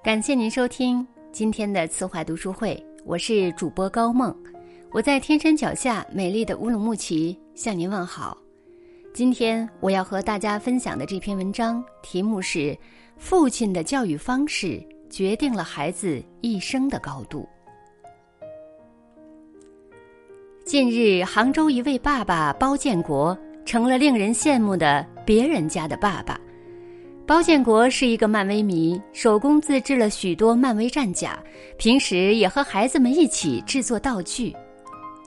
感谢您收听今天的慈怀读书会，我是主播高梦，我在天山脚下美丽的乌鲁木齐向您问好。今天我要和大家分享的这篇文章题目是《父亲的教育方式决定了孩子一生的高度》。近日，杭州一位爸爸包建国成了令人羡慕的别人家的爸爸。包建国是一个漫威迷，手工自制了许多漫威战甲，平时也和孩子们一起制作道具。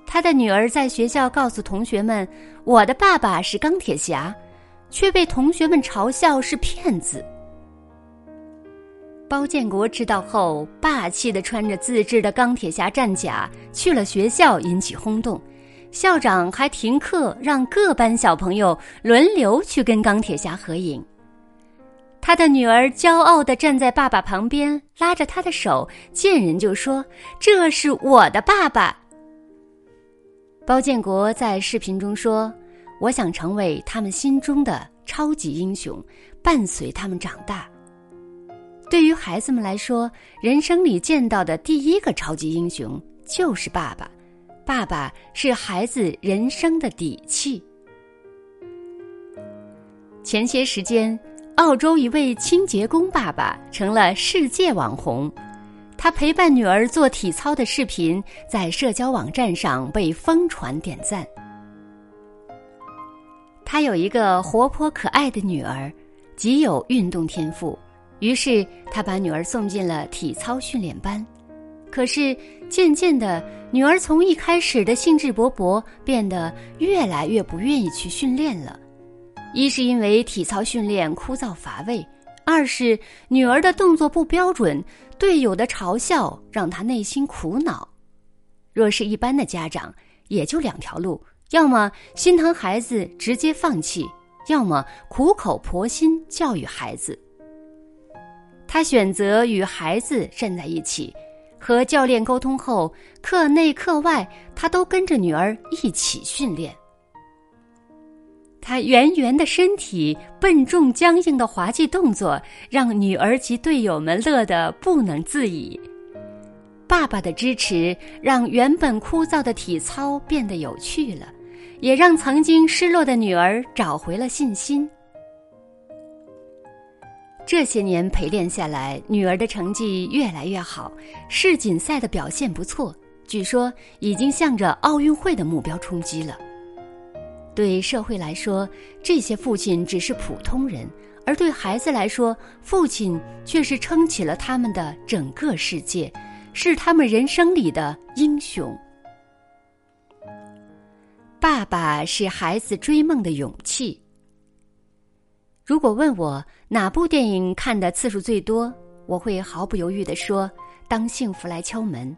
他的女儿在学校告诉同学们：“我的爸爸是钢铁侠”，却被同学们嘲笑是骗子。包建国知道后，霸气的穿着自制的钢铁侠战甲去了学校，引起轰动。校长还停课，让各班小朋友轮流去跟钢铁侠合影。他的女儿骄傲地站在爸爸旁边，拉着他的手，见人就说：“这是我的爸爸。”包建国在视频中说：“我想成为他们心中的超级英雄，伴随他们长大。”对于孩子们来说，人生里见到的第一个超级英雄就是爸爸，爸爸是孩子人生的底气。前些时间。澳洲一位清洁工爸爸成了世界网红，他陪伴女儿做体操的视频在社交网站上被疯传点赞。他有一个活泼可爱的女儿，极有运动天赋，于是他把女儿送进了体操训练班。可是渐渐的，女儿从一开始的兴致勃勃变得越来越不愿意去训练了。一是因为体操训练枯燥乏味，二是女儿的动作不标准，队友的嘲笑让她内心苦恼。若是一般的家长，也就两条路：要么心疼孩子直接放弃，要么苦口婆心教育孩子。他选择与孩子站在一起，和教练沟通后，课内课外他都跟着女儿一起训练。他圆圆的身体、笨重僵硬的滑稽动作，让女儿及队友们乐得不能自已。爸爸的支持让原本枯燥的体操变得有趣了，也让曾经失落的女儿找回了信心。这些年陪练下来，女儿的成绩越来越好，世锦赛的表现不错，据说已经向着奥运会的目标冲击了。对社会来说，这些父亲只是普通人；而对孩子来说，父亲却是撑起了他们的整个世界，是他们人生里的英雄。爸爸是孩子追梦的勇气。如果问我哪部电影看的次数最多，我会毫不犹豫的说：“当幸福来敲门。”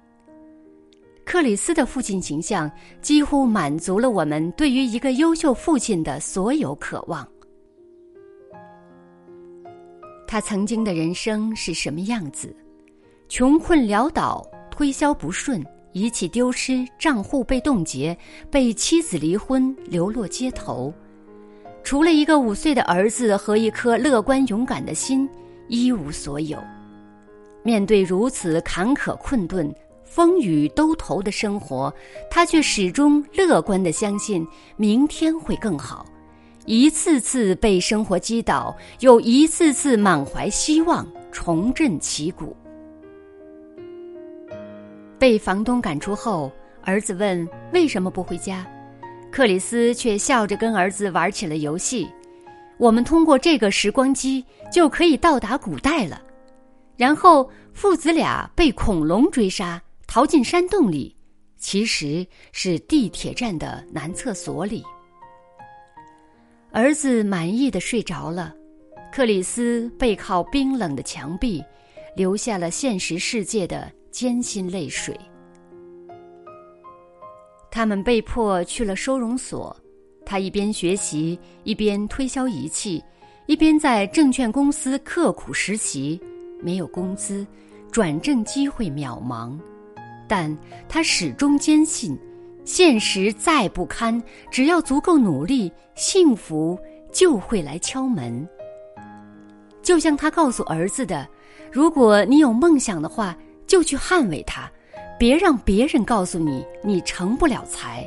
克里斯的父亲形象几乎满足了我们对于一个优秀父亲的所有渴望。他曾经的人生是什么样子？穷困潦倒，推销不顺，仪器丢失，账户被冻结，被妻子离婚，流落街头。除了一个五岁的儿子和一颗乐观勇敢的心，一无所有。面对如此坎坷困顿。风雨兜头的生活，他却始终乐观的相信明天会更好。一次次被生活击倒，又一次次满怀希望重振旗鼓。被房东赶出后，儿子问为什么不回家，克里斯却笑着跟儿子玩起了游戏。我们通过这个时光机就可以到达古代了。然后父子俩被恐龙追杀。逃进山洞里，其实是地铁站的男厕所里。儿子满意的睡着了，克里斯背靠冰冷的墙壁，流下了现实世界的艰辛泪水。他们被迫去了收容所，他一边学习，一边推销仪器，一边在证券公司刻苦实习，没有工资，转正机会渺茫。但他始终坚信，现实再不堪，只要足够努力，幸福就会来敲门。就像他告诉儿子的：“如果你有梦想的话，就去捍卫它，别让别人告诉你你成不了才。”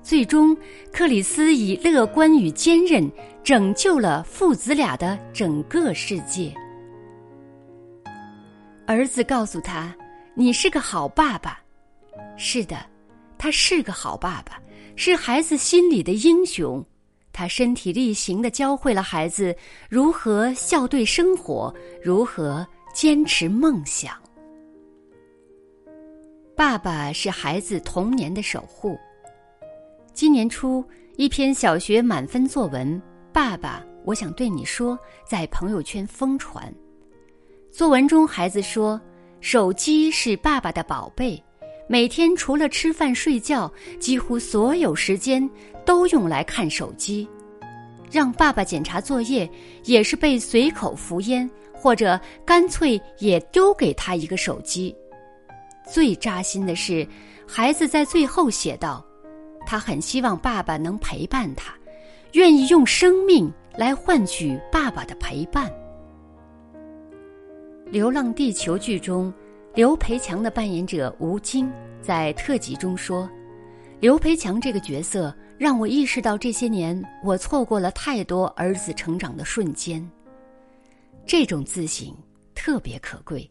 最终，克里斯以乐观与坚韧拯救了父子俩的整个世界。儿子告诉他：“你是个好爸爸。”是的，他是个好爸爸，是孩子心里的英雄。他身体力行的教会了孩子如何笑对生活，如何坚持梦想。爸爸是孩子童年的守护。今年初，一篇小学满分作文《爸爸，我想对你说》在朋友圈疯传。作文中，孩子说：“手机是爸爸的宝贝，每天除了吃饭睡觉，几乎所有时间都用来看手机。让爸爸检查作业，也是被随口敷衍，或者干脆也丢给他一个手机。”最扎心的是，孩子在最后写道。他很希望爸爸能陪伴他，愿意用生命来换取爸爸的陪伴。《流浪地球》剧中，刘培强的扮演者吴京在特辑中说：“刘培强这个角色让我意识到，这些年我错过了太多儿子成长的瞬间。这种自省特别可贵。”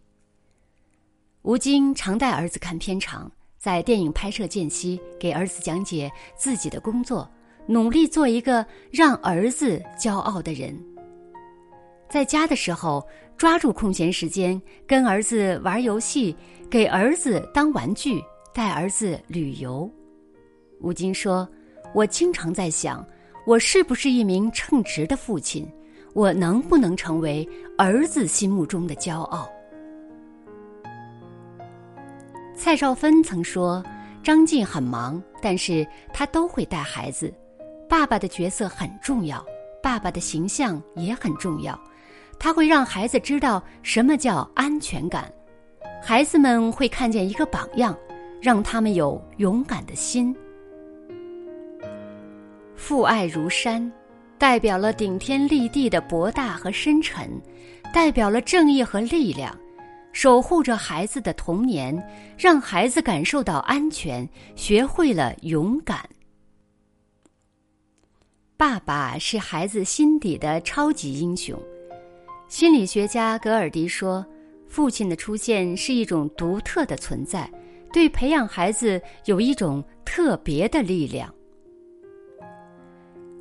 吴京常带儿子看片场。在电影拍摄间隙，给儿子讲解自己的工作，努力做一个让儿子骄傲的人。在家的时候，抓住空闲时间跟儿子玩游戏，给儿子当玩具，带儿子旅游。吴京说：“我经常在想，我是不是一名称职的父亲？我能不能成为儿子心目中的骄傲？”蔡少芬曾说：“张晋很忙，但是他都会带孩子。爸爸的角色很重要，爸爸的形象也很重要。他会让孩子知道什么叫安全感，孩子们会看见一个榜样，让他们有勇敢的心。父爱如山，代表了顶天立地的博大和深沉，代表了正义和力量。”守护着孩子的童年，让孩子感受到安全，学会了勇敢。爸爸是孩子心底的超级英雄。心理学家格尔迪说：“父亲的出现是一种独特的存在，对培养孩子有一种特别的力量。”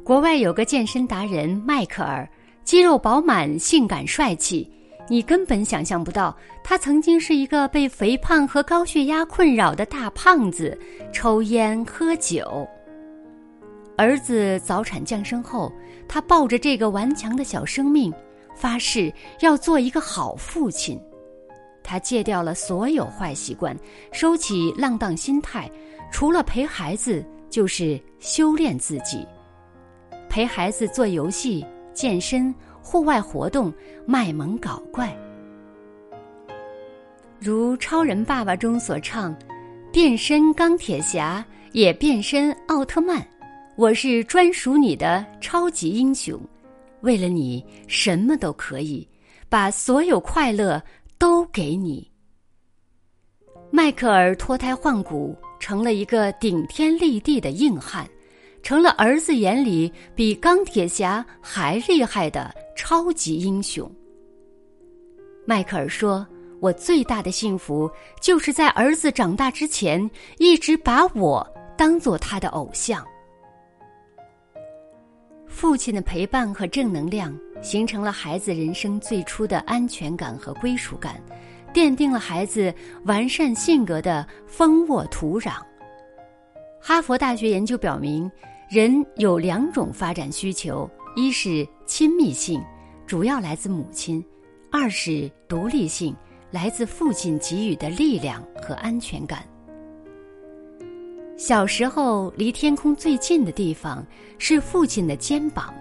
国外有个健身达人迈克尔，肌肉饱满，性感帅气。你根本想象不到，他曾经是一个被肥胖和高血压困扰的大胖子，抽烟喝酒。儿子早产降生后，他抱着这个顽强的小生命，发誓要做一个好父亲。他戒掉了所有坏习惯，收起浪荡心态，除了陪孩子，就是修炼自己，陪孩子做游戏、健身。户外活动卖萌搞怪，如《超人爸爸》中所唱：“变身钢铁侠，也变身奥特曼，我是专属你的超级英雄，为了你什么都可以，把所有快乐都给你。”迈克尔脱胎换骨，成了一个顶天立地的硬汉，成了儿子眼里比钢铁侠还厉害的。超级英雄。迈克尔说：“我最大的幸福，就是在儿子长大之前，一直把我当做他的偶像。”父亲的陪伴和正能量，形成了孩子人生最初的安全感和归属感，奠定了孩子完善性格的丰沃土壤。哈佛大学研究表明，人有两种发展需求。一是亲密性，主要来自母亲；二是独立性，来自父亲给予的力量和安全感。小时候，离天空最近的地方是父亲的肩膀，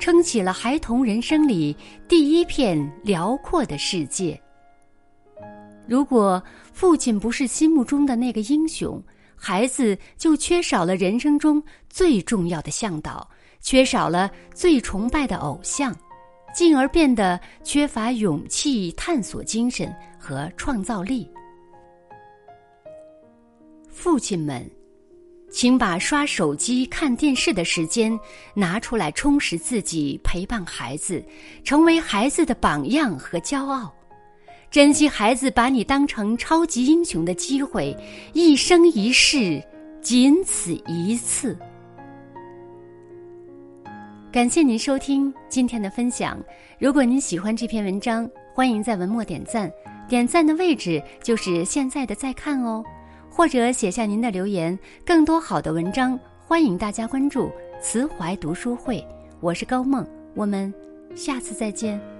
撑起了孩童人生里第一片辽阔的世界。如果父亲不是心目中的那个英雄，孩子就缺少了人生中最重要的向导。缺少了最崇拜的偶像，进而变得缺乏勇气、探索精神和创造力。父亲们，请把刷手机、看电视的时间拿出来充实自己，陪伴孩子，成为孩子的榜样和骄傲。珍惜孩子把你当成超级英雄的机会，一生一世，仅此一次。感谢您收听今天的分享。如果您喜欢这篇文章，欢迎在文末点赞，点赞的位置就是现在的再看哦，或者写下您的留言。更多好的文章，欢迎大家关注慈怀读书会。我是高梦，我们下次再见。